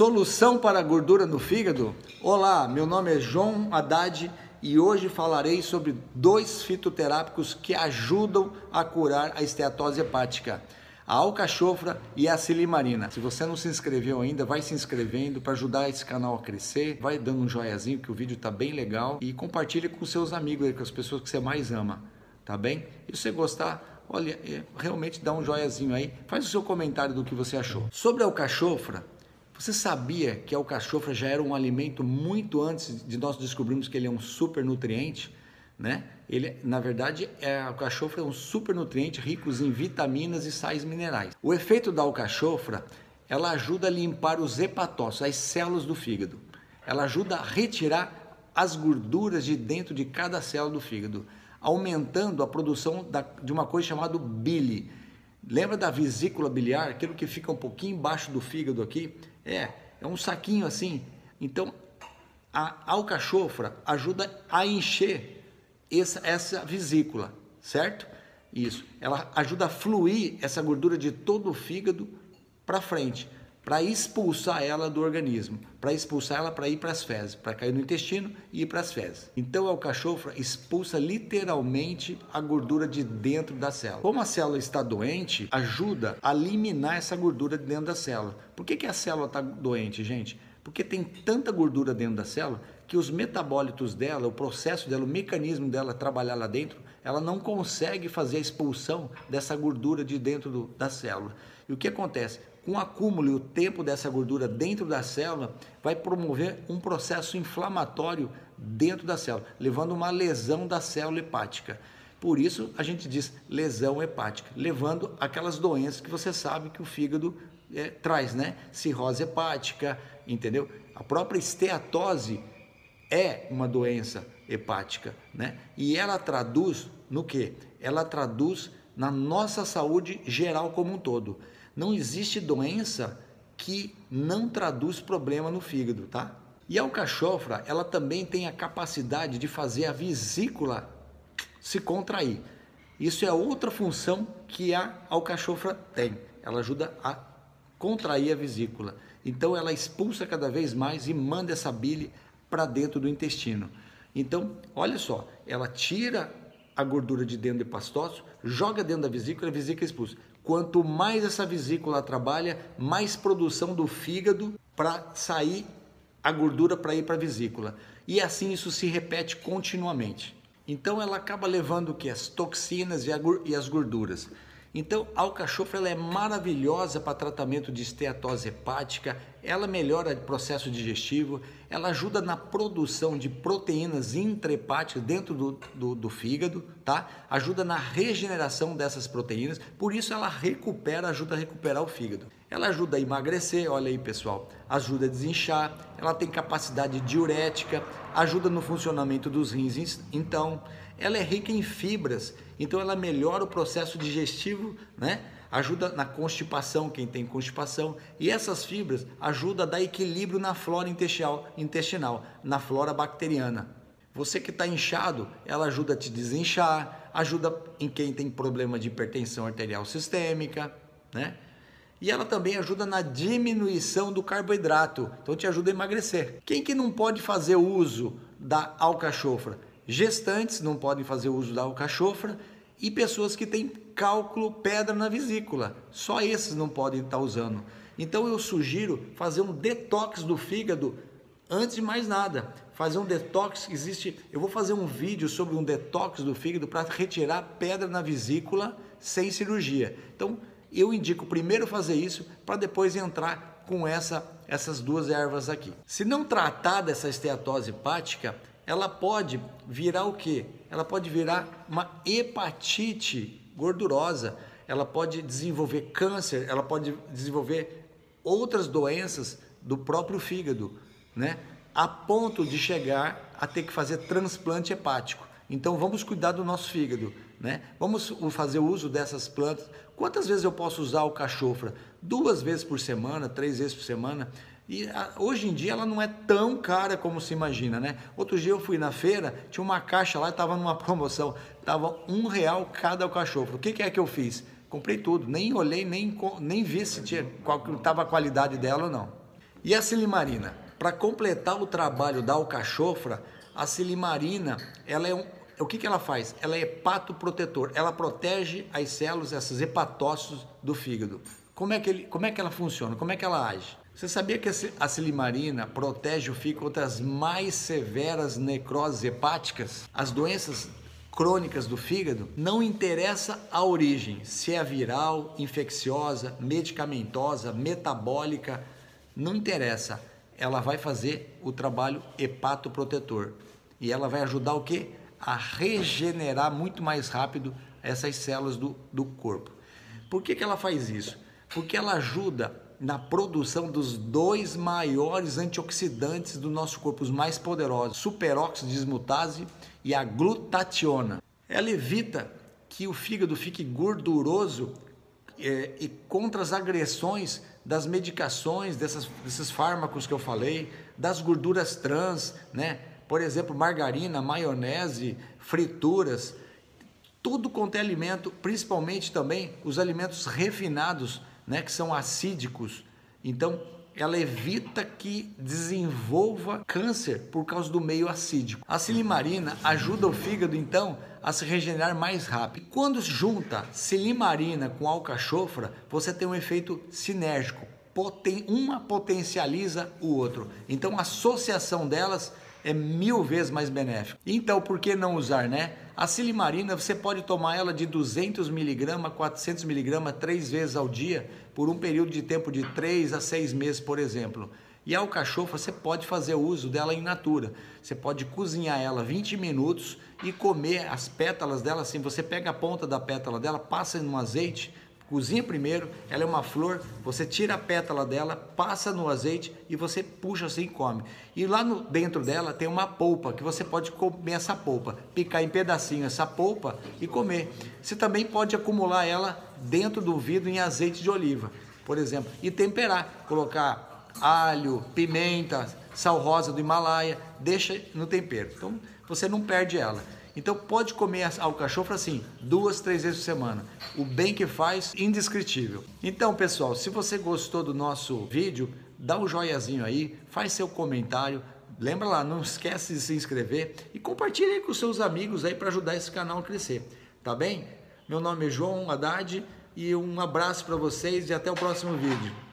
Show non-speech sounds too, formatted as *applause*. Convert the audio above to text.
Solução para a gordura no fígado? Olá, meu nome é João Haddad e hoje falarei sobre dois fitoterápicos que ajudam a curar a esteatose hepática. A alcachofra e a silimarina. Se você não se inscreveu ainda, vai se inscrevendo para ajudar esse canal a crescer. Vai dando um joiazinho que o vídeo está bem legal e compartilhe com seus amigos, com as pessoas que você mais ama, tá bem? E se você gostar, olha, é, realmente dá um joiazinho aí. Faz o seu comentário do que você achou. Sobre a alcachofra, você sabia que a alcachofra já era um alimento muito antes de nós descobrirmos que ele é um super nutriente? Né? Ele, na verdade, é, a alcachofra é um super nutriente rico em vitaminas e sais minerais. O efeito da alcachofra, ela ajuda a limpar os hepatócitos, as células do fígado. Ela ajuda a retirar as gorduras de dentro de cada célula do fígado, aumentando a produção da, de uma coisa chamada bile. Lembra da vesícula biliar, aquilo que fica um pouquinho embaixo do fígado aqui? É, é um saquinho assim. Então, a alcachofra ajuda a encher essa, essa vesícula, certo? Isso. Ela ajuda a fluir essa gordura de todo o fígado para frente, para expulsar ela do organismo, para expulsar ela para ir para as fezes, para cair no intestino e ir para as fezes. Então a alcachofra expulsa literalmente a gordura de dentro da célula. Como a célula está doente, ajuda a eliminar essa gordura de dentro da célula. Por que, que a célula está doente, gente? Porque tem tanta gordura dentro da célula que os metabólitos dela, o processo dela, o mecanismo dela trabalhar lá dentro, ela não consegue fazer a expulsão dessa gordura de dentro do, da célula. E o que acontece? Com o acúmulo e o tempo dessa gordura dentro da célula, vai promover um processo inflamatório dentro da célula, levando uma lesão da célula hepática. Por isso a gente diz lesão hepática, levando aquelas doenças que você sabe que o fígado é, traz, né? Cirrose hepática, entendeu? A própria esteatose é uma doença hepática, né? E ela traduz no que? Ela traduz na nossa saúde geral como um todo. Não existe doença que não traduz problema no fígado, tá? E a alcachofra, ela também tem a capacidade de fazer a vesícula se contrair. Isso é outra função que a alcachofra tem. Ela ajuda a contrair a vesícula. Então ela expulsa cada vez mais e manda essa bile para dentro do intestino. Então, olha só, ela tira a gordura de dentro do hepastócito, joga dentro da vesícula a vesícula expulsa. Quanto mais essa vesícula trabalha, mais produção do fígado para sair a gordura para ir para a vesícula. E assim isso se repete continuamente. Então ela acaba levando que? As toxinas e as gorduras. Então, a alcachofra ela é maravilhosa para tratamento de esteatose hepática, ela melhora o processo digestivo, ela ajuda na produção de proteínas intrahepáticas dentro do, do, do, fígado, tá? Ajuda na regeneração dessas proteínas, por isso ela recupera, ajuda a recuperar o fígado. Ela ajuda a emagrecer, olha aí pessoal, ajuda a desinchar, ela tem capacidade diurética, ajuda no funcionamento dos rins, então ela é rica em fibras, então ela melhora o processo digestivo, né? Ajuda na constipação, quem tem constipação, e essas fibras ajudam a dar equilíbrio na flora intestinal, intestinal na flora bacteriana. Você que está inchado, ela ajuda a te desinchar, ajuda em quem tem problema de hipertensão arterial sistêmica, né? E ela também ajuda na diminuição do carboidrato, então te ajuda a emagrecer. Quem que não pode fazer uso da alcachofra? Gestantes não podem fazer uso da alcachofra e pessoas que têm cálculo pedra na vesícula. Só esses não podem estar usando. Então eu sugiro fazer um detox do fígado antes de mais nada. Fazer um detox, existe, eu vou fazer um vídeo sobre um detox do fígado para retirar pedra na vesícula sem cirurgia. Então, eu indico primeiro fazer isso para depois entrar com essa, essas duas ervas aqui. Se não tratar dessa esteatose hepática, ela pode virar o quê? Ela pode virar uma hepatite gordurosa, ela pode desenvolver câncer, ela pode desenvolver outras doenças do próprio fígado, né? A ponto de chegar a ter que fazer transplante hepático. Então vamos cuidar do nosso fígado, né? Vamos fazer uso dessas plantas. Quantas vezes eu posso usar o cachofra? Duas vezes por semana, três vezes por semana. E hoje em dia ela não é tão cara como se imagina, né? Outro dia eu fui na feira, tinha uma caixa lá, estava numa *laughs* promoção, estava um real cada cachorro. O que, que é que eu fiz? Comprei tudo, nem olhei, nem, nem vi se tinha, qual estava a qualidade dela ou não. E a silimarina? Para completar o trabalho da alcachofra, a silimarina, ela é um, o que, que ela faz? Ela é hepatoprotetor, ela protege as células, esses hepatócitos do fígado. Como é, que ele, como é que ela funciona? Como é que ela age? Você sabia que a silimarina protege o fígado contra as mais severas necroses hepáticas? As doenças crônicas do fígado, não interessa a origem, se é viral, infecciosa, medicamentosa, metabólica, não interessa. Ela vai fazer o trabalho hepatoprotetor. E ela vai ajudar o quê? A regenerar muito mais rápido essas células do, do corpo. Por que, que ela faz isso? Porque ela ajuda na produção dos dois maiores antioxidantes do nosso corpo, os mais poderosos, superóxido de dismutase e a glutationa. Ela evita que o fígado fique gorduroso é, e contra as agressões das medicações, dessas, desses fármacos que eu falei, das gorduras trans, né? Por exemplo, margarina, maionese, frituras, tudo quanto é alimento, principalmente também os alimentos refinados, né, que são acídicos. Então, ela evita que desenvolva câncer por causa do meio acídico. A silimarina ajuda o fígado então a se regenerar mais rápido. E quando junta silimarina com alcachofra, você tem um efeito sinérgico. Uma potencializa o outro. Então a associação delas é mil vezes mais benéfica. Então por que não usar, né? A silimarina você pode tomar ela de 200 miligramas a 400 miligramas três vezes ao dia por um período de tempo de 3 a 6 meses, por exemplo. E a alcachofra você pode fazer uso dela in natura. Você pode cozinhar ela 20 minutos e comer as pétalas dela assim. Você pega a ponta da pétala dela, passa no azeite, cozinha primeiro, ela é uma flor, você tira a pétala dela, passa no azeite e você puxa assim e come. E lá no, dentro dela tem uma polpa, que você pode comer essa polpa, picar em pedacinho essa polpa e comer. Você também pode acumular ela dentro do vidro em azeite de oliva, por exemplo, e temperar, colocar alho, pimenta, sal rosa do Himalaia, deixa no tempero. Então você não perde ela. Então pode comer alcachofra assim, duas, três vezes por semana. O bem que faz, indescritível. Então, pessoal, se você gostou do nosso vídeo, dá um joiazinho aí, faz seu comentário, lembra lá, não esquece de se inscrever e compartilhe aí com seus amigos aí para ajudar esse canal a crescer, tá bem? Meu nome é João Haddad e um abraço para vocês e até o próximo vídeo.